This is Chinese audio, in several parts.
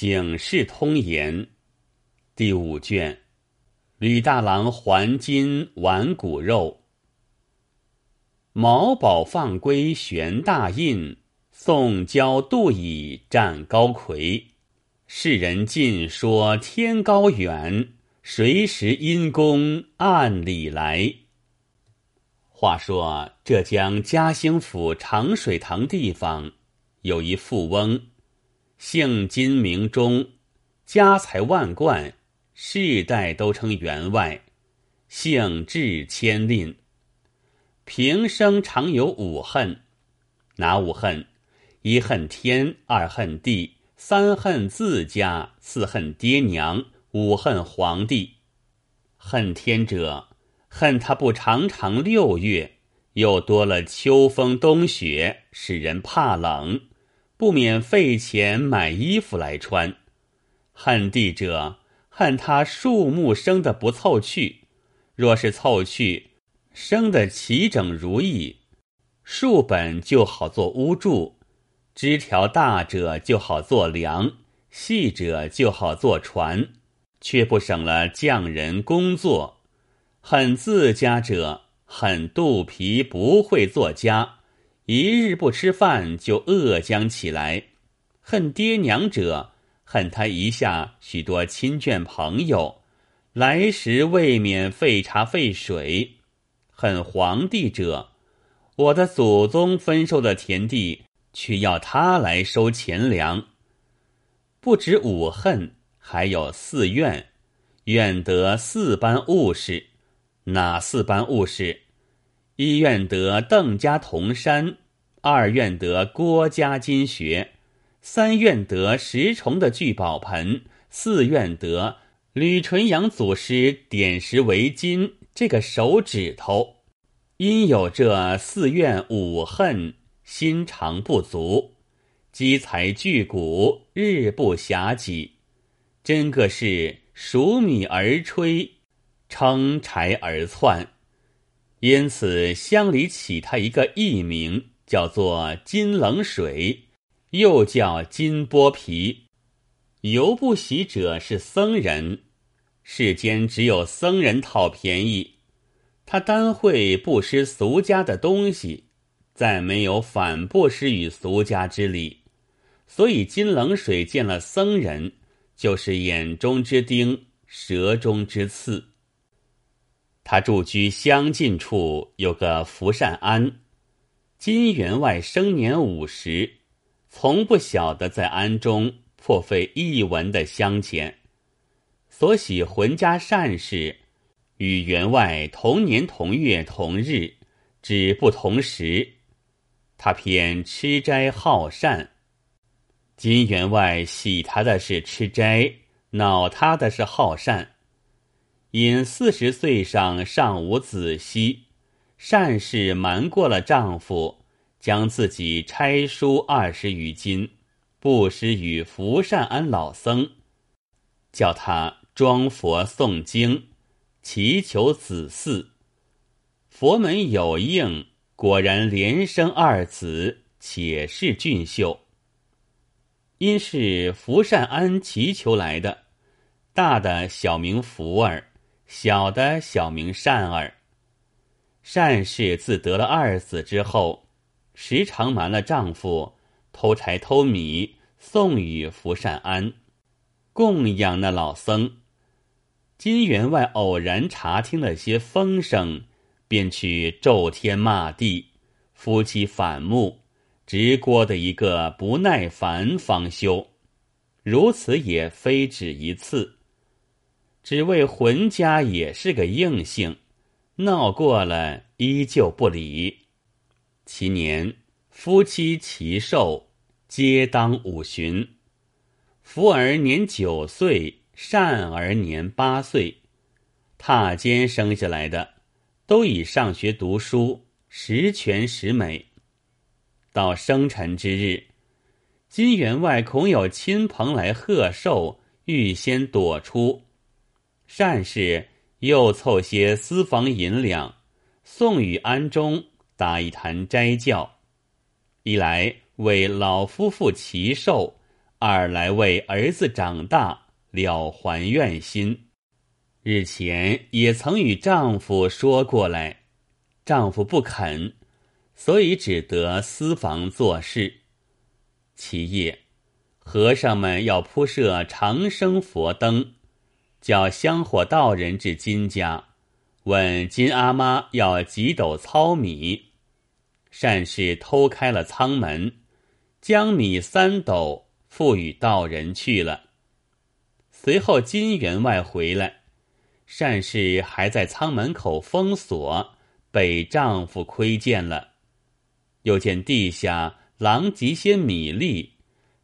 警世通言第五卷，吕大郎还金挽骨肉，毛宝放归悬大印，宋交杜以战高魁。世人尽说天高远，谁识阴公暗里来？话说浙江嘉兴府长水塘地方有一富翁。姓金名忠，家财万贯，世代都称员外。姓智千令，平生常有五恨。哪五恨？一恨天，二恨地，三恨自家，四恨爹娘，五恨皇帝。恨天者，恨他不常常六月，又多了秋风冬雪，使人怕冷。不免费钱买衣服来穿，恨地者恨他树木生的不凑趣。若是凑趣，生的齐整如意，树本就好做屋柱，枝条大者就好做梁，细者就好做船，却不省了匠人工作。恨自家者恨肚皮不会做家。一日不吃饭就饿僵起来，恨爹娘者恨他一下许多亲眷朋友，来时未免费茶费水；恨皇帝者，我的祖宗分授的田地，却要他来收钱粮。不止五恨，还有四怨，怨得四般物事。哪四般物事？一愿得邓家铜山，二愿得郭家金穴，三愿得十重的聚宝盆，四愿得吕纯阳祖师点石为金这个手指头。因有这四愿五恨，心肠不足，积财聚谷，日不暇己，真个是数米而炊，称柴而窜。因此，乡里起他一个艺名，叫做金冷水，又叫金剥皮。犹不喜者是僧人，世间只有僧人讨便宜。他单会不失俗家的东西，再没有反不失于俗家之理。所以金冷水见了僧人，就是眼中之钉，舌中之刺。他住居乡近处，有个福善庵。金员外生年五十，从不晓得在庵中破费一文的香钱。所喜浑家善事，与员外同年同月同日，只不同时。他偏吃斋好善。金员外喜他的是吃斋，恼他的是好善。因四十岁上尚无子息，善事瞒过了丈夫，将自己差书二十余金，布施与福善安老僧，叫他装佛诵经，祈求子嗣。佛门有应，果然连生二子，且是俊秀。因是福善安祈求来的，大的小名福儿。小的小名善儿，善氏自得了二子之后，时常瞒了丈夫，偷柴偷米送与福善安，供养那老僧。金员外偶然查听了些风声，便去咒天骂地，夫妻反目，直锅的一个不耐烦方休。如此也非止一次。只为浑家也是个硬性，闹过了依旧不理。其年夫妻齐寿，皆当五旬。福儿年九岁，善儿年八岁，踏间生下来的，都已上学读书，十全十美。到生辰之日，金员外恐有亲朋来贺寿，预先躲出。善事又凑些私房银两，送与庵中打一坛斋教，一来为老夫妇祈寿，二来为儿子长大了还愿心。日前也曾与丈夫说过来，丈夫不肯，所以只得私房做事。其夜，和尚们要铺设长生佛灯，叫香火道人至金家，问金阿妈要几斗糙米。善士偷开了仓门，将米三斗付与道人去了。随后金员外回来。善事还在仓门口封锁，被丈夫窥见了。又见地下狼藉些米粒，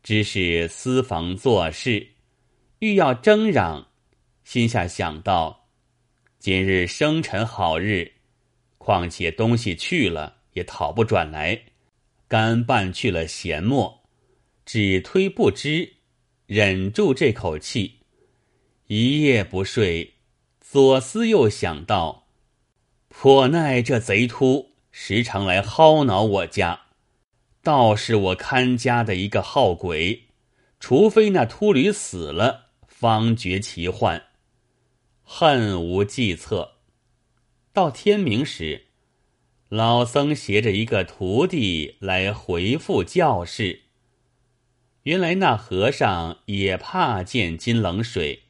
只是私房做事，欲要争嚷，心下想到：今日生辰好日，况且东西去了也讨不转来，干办去了闲墨，只推不知，忍住这口气，一夜不睡。左思右想到，颇奈这贼秃时常来薅挠我家，倒是我看家的一个好鬼，除非那秃驴死了，方觉其患，恨无计策。到天明时，老僧携着一个徒弟来回复教室。原来那和尚也怕见金冷水。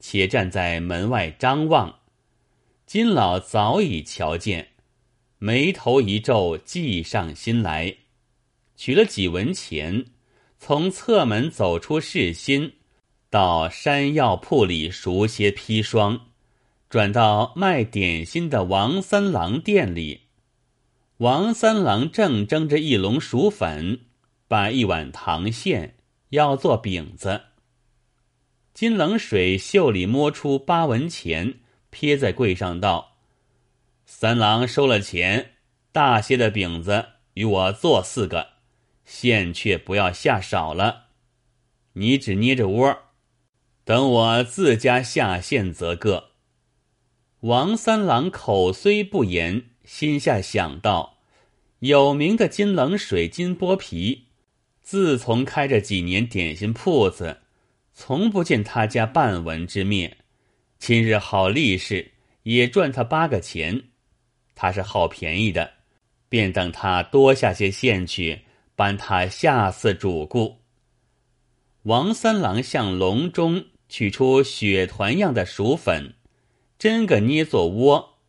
且站在门外张望，金老早已瞧见，眉头一皱，计上心来，取了几文钱，从侧门走出市心，到山药铺里赎些砒霜，转到卖点心的王三郎店里。王三郎正蒸着一笼薯粉，把一碗糖馅要做饼子。金冷水袖里摸出八文钱，撇在柜上道：“三郎收了钱，大些的饼子与我做四个，馅却不要下少了。你只捏着窝，等我自家下线则个。”王三郎口虽不言，心下想到：有名的金冷水、金剥皮，自从开着几年点心铺子。从不见他家半文之面，今日好利市，也赚他八个钱。他是好便宜的，便等他多下些线去，搬他下次主顾。王三郎向笼中取出雪团样的薯粉，真个捏作窝，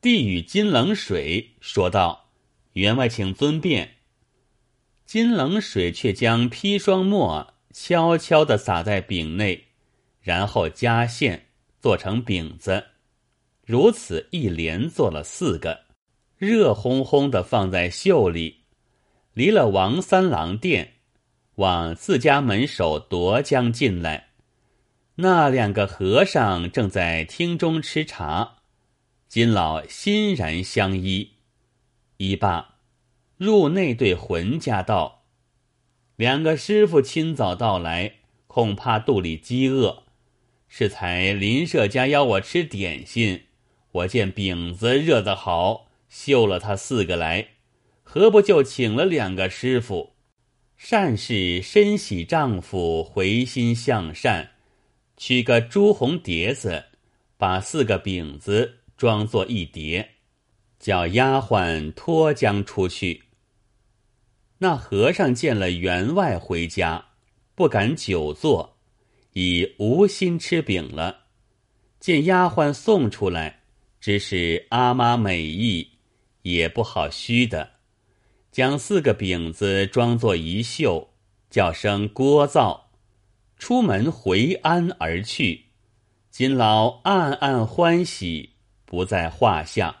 递与金冷水，说道：“员外请尊便。”金冷水却将砒霜沫。悄悄地撒在饼内，然后加馅做成饼子，如此一连做了四个，热烘烘的放在袖里，离了王三郎店，往自家门首夺将进来。那两个和尚正在厅中吃茶，金老欣然相依，一罢，入内对浑家道。两个师傅清早到来，恐怕肚里饥饿。是才邻舍家邀我吃点心，我见饼子热得好，绣了他四个来，何不就请了两个师傅？善事深喜丈夫回心向善，取个朱红碟子，把四个饼子装作一碟，叫丫鬟托将出去。那和尚见了员外回家，不敢久坐，已无心吃饼了。见丫鬟送出来，只是阿妈美意，也不好虚的，将四个饼子装作一袖，叫声聒噪，出门回安而去。金老暗暗欢喜，不在话下。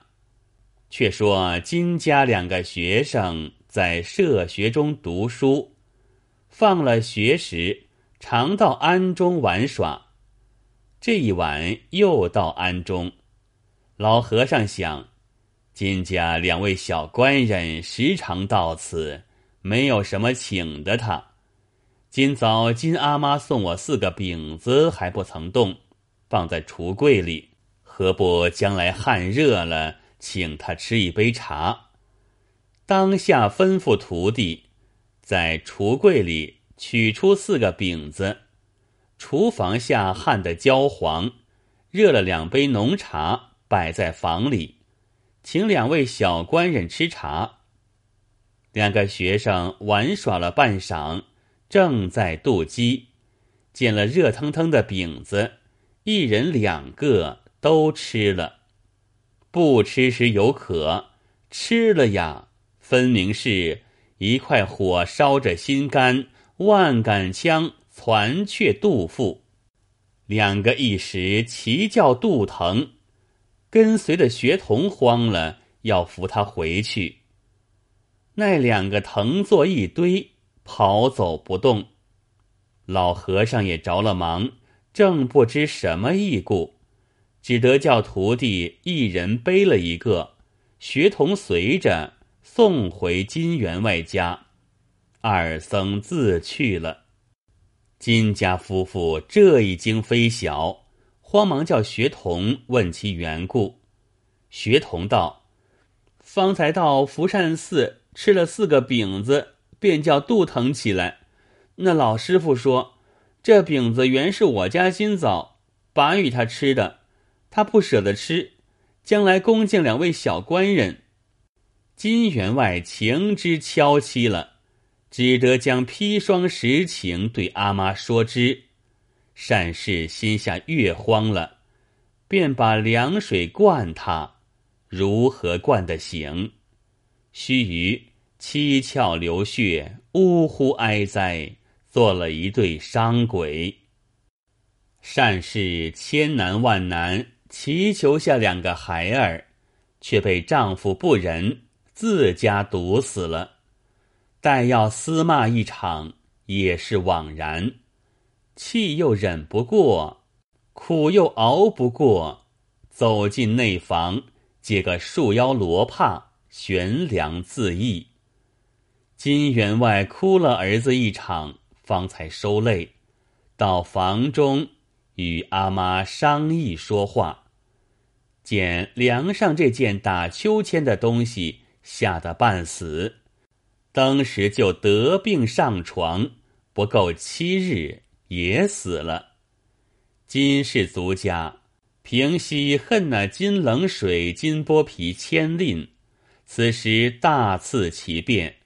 却说金家两个学生。在社学中读书，放了学时，常到庵中玩耍。这一晚又到庵中，老和尚想：金家两位小官人时常到此，没有什么请的他。今早金阿妈送我四个饼子，还不曾动，放在橱柜里，何不将来汗热了，请他吃一杯茶？当下吩咐徒弟，在橱柜里取出四个饼子，厨房下汗得焦黄，热了两杯浓茶，摆在房里，请两位小官人吃茶。两个学生玩耍了半晌，正在渡鸡，见了热腾腾的饼子，一人两个都吃了。不吃时有渴，吃了呀，分明是一块火烧着心肝。万杆枪攒却肚腹，两个一时齐叫肚疼，跟随的学童慌了，要扶他回去。那两个疼作一堆，跑走不动。老和尚也着了忙，正不知什么意故，只得叫徒弟一人背了一个，学童随着送回金员外家。二僧自去了。金家夫妇这一惊非小，慌忙叫学童问其缘故。学童道：“方才到福善寺吃了四个饼子，便叫肚疼起来。那老师傅说，这饼子原是我家今早把与他吃的，他不舍得吃，将来恭敬两位小官人。金员外情之悄戚了。”只得将砒霜实情对阿妈说之，善事心下越慌了，便把凉水灌他，如何灌得醒？须臾七窍流血，呜呼哀哉，做了一对伤鬼。善事千难万难，祈求下两个孩儿，却被丈夫不仁，自家毒死了。待要厮骂一场，也是枉然。气又忍不过，苦又熬不过，走进内房，借个束腰罗帕，悬梁自缢。金员外哭了儿子一场，方才收泪，到房中与阿妈商议说话，见梁上这件打秋千的东西吓得半死。当时就得病上床，不够七日也死了。金氏族家平息恨那金冷水、金剥皮千令，此时大肆其变，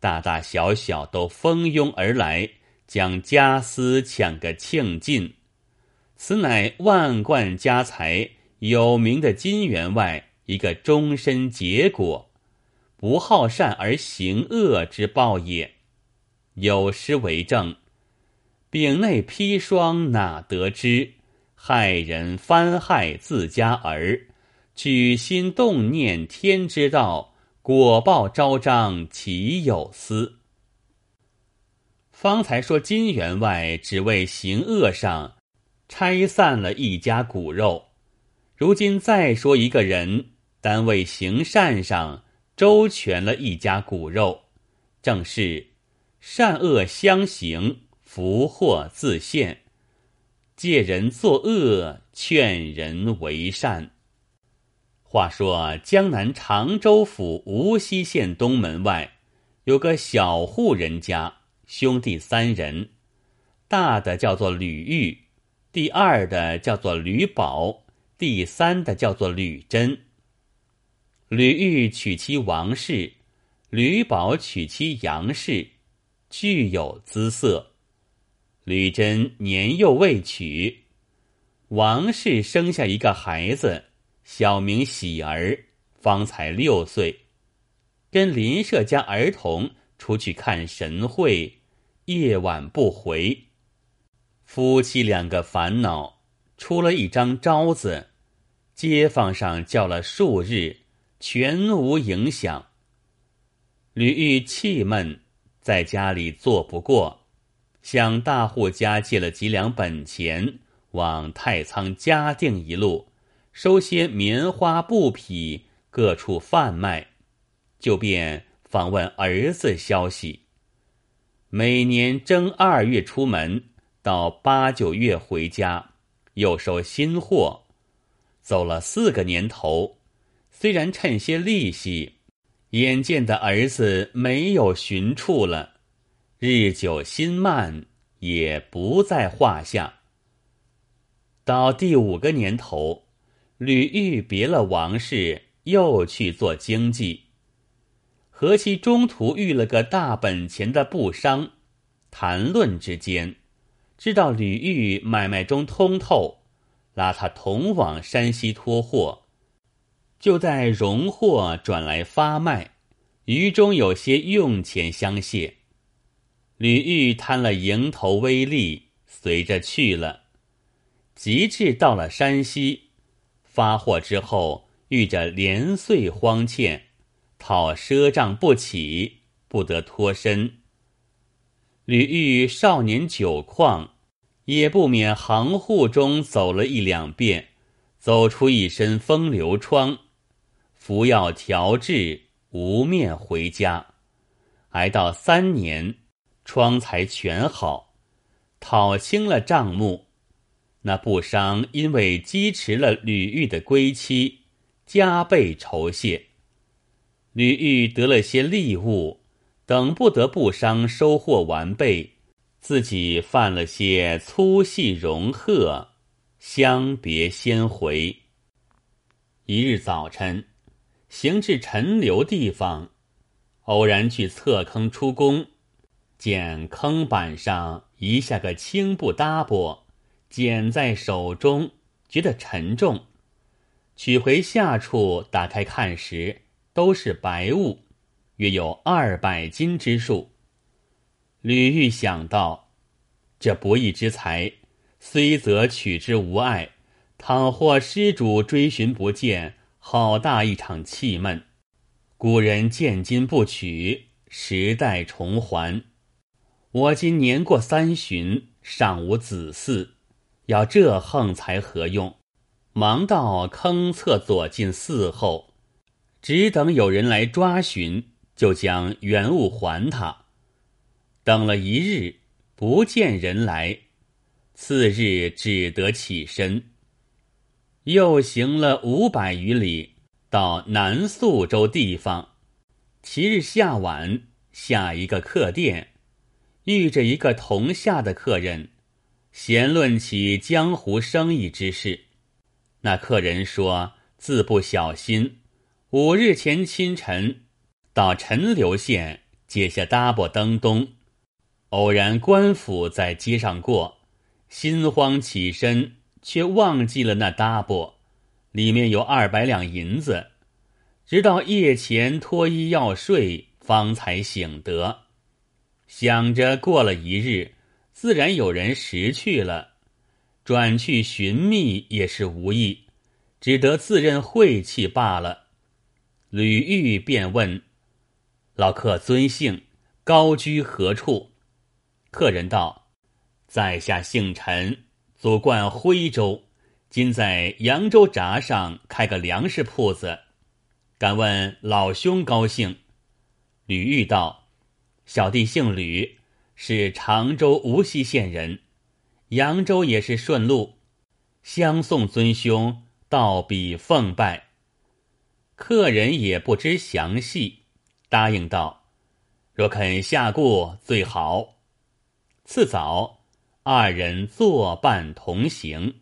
大大小小都蜂拥而来，将家私抢个庆尽。此乃万贯家财有名的金员外一个终身结果。不好善而行恶之报也。有诗为证：“饼内砒霜哪得知？害人翻害自家儿。举心动念天之道，果报昭彰岂有私？”方才说金员外只为行恶上拆散了一家骨肉，如今再说一个人单为行善上。周全了一家骨肉，正是善恶相行，福祸自现。借人作恶，劝人为善。话说江南常州府无锡县东门外有个小户人家，兄弟三人，大的叫做吕玉，第二的叫做吕宝，第三的叫做吕珍。吕玉娶妻王氏，吕宝娶妻杨氏，俱有姿色。吕珍年幼未娶，王氏生下一个孩子，小名喜儿，方才六岁，跟邻舍家儿童出去看神会，夜晚不回。夫妻两个烦恼，出了一张招子，街坊上叫了数日。全无影响。吕玉气闷，在家里坐不过，向大户家借了几两本钱，往太仓嘉定一路收些棉花布匹，各处贩卖，就便访问儿子消息。每年正二月出门，到八九月回家，又收新货，走了四个年头。虽然趁些利息，眼见的儿子没有寻处了，日久心慢，也不在话下。到第五个年头，吕玉别了王氏，又去做经济。何其中途遇了个大本钱的布商，谈论之间，知道吕玉买卖中通透，拉他同往山西托货，就在荣货转来发卖，余中有些用钱相谢。吕玉贪了蝇头微利，随着去了。及至到了山西，发货之后，遇着连岁荒欠，讨赊账不起，不得脱身。吕玉少年久旷，也不免行户中走了一两遍，走出一身风流疮，服药调治，无面回家。挨到三年，疮才全好，讨清了账目。那布商因为积迟了吕玉的归期，加倍酬谢。吕玉得了些利物，等不得布商收获完备，自己犯了些粗细荣贺，相别先回。一日早晨，行至陈留地方，偶然去侧坑出工，见坑板上遗下个青布搭膊。捡在手中，觉得沉重，取回下处打开看时，都是白物，约有二百斤之数。吕玉想到，这不义之财，虽则取之无碍，倘或失主追寻不见，好大一场气闷。古人见金不取，时代重还。我今年过三旬，尚无子嗣。要这横才何用？忙到坑侧左近寺后，只等有人来抓寻，就将原物还他。等了一日，不见人来，次日只得起身，又行了五百余里，到南宿州地方。其日下晚，下一个客店，遇着一个同下的客人。闲论起江湖生意之事，那客人说自不小心，五日前清晨到陈留县接下搭膊登东，偶然官府在街上过，心慌起身，却忘记了那搭膊，里面有二百两银子，直到夜前脱衣要睡，方才醒得，想着过了一日。自然有人识去了，转去寻觅也是无益，只得自认晦气罢了。吕玉便问：“老客尊姓？高居何处？”客人道：“在下姓陈，祖贯徽州，今在扬州闸上开个粮食铺子。敢问老兄高姓？”吕玉道：“小弟姓吕。”是常州无锡县人，扬州也是顺路，相送尊兄到彼奉拜。客人也不知详细，答应道：“若肯下顾最好。”次早，二人作伴同行。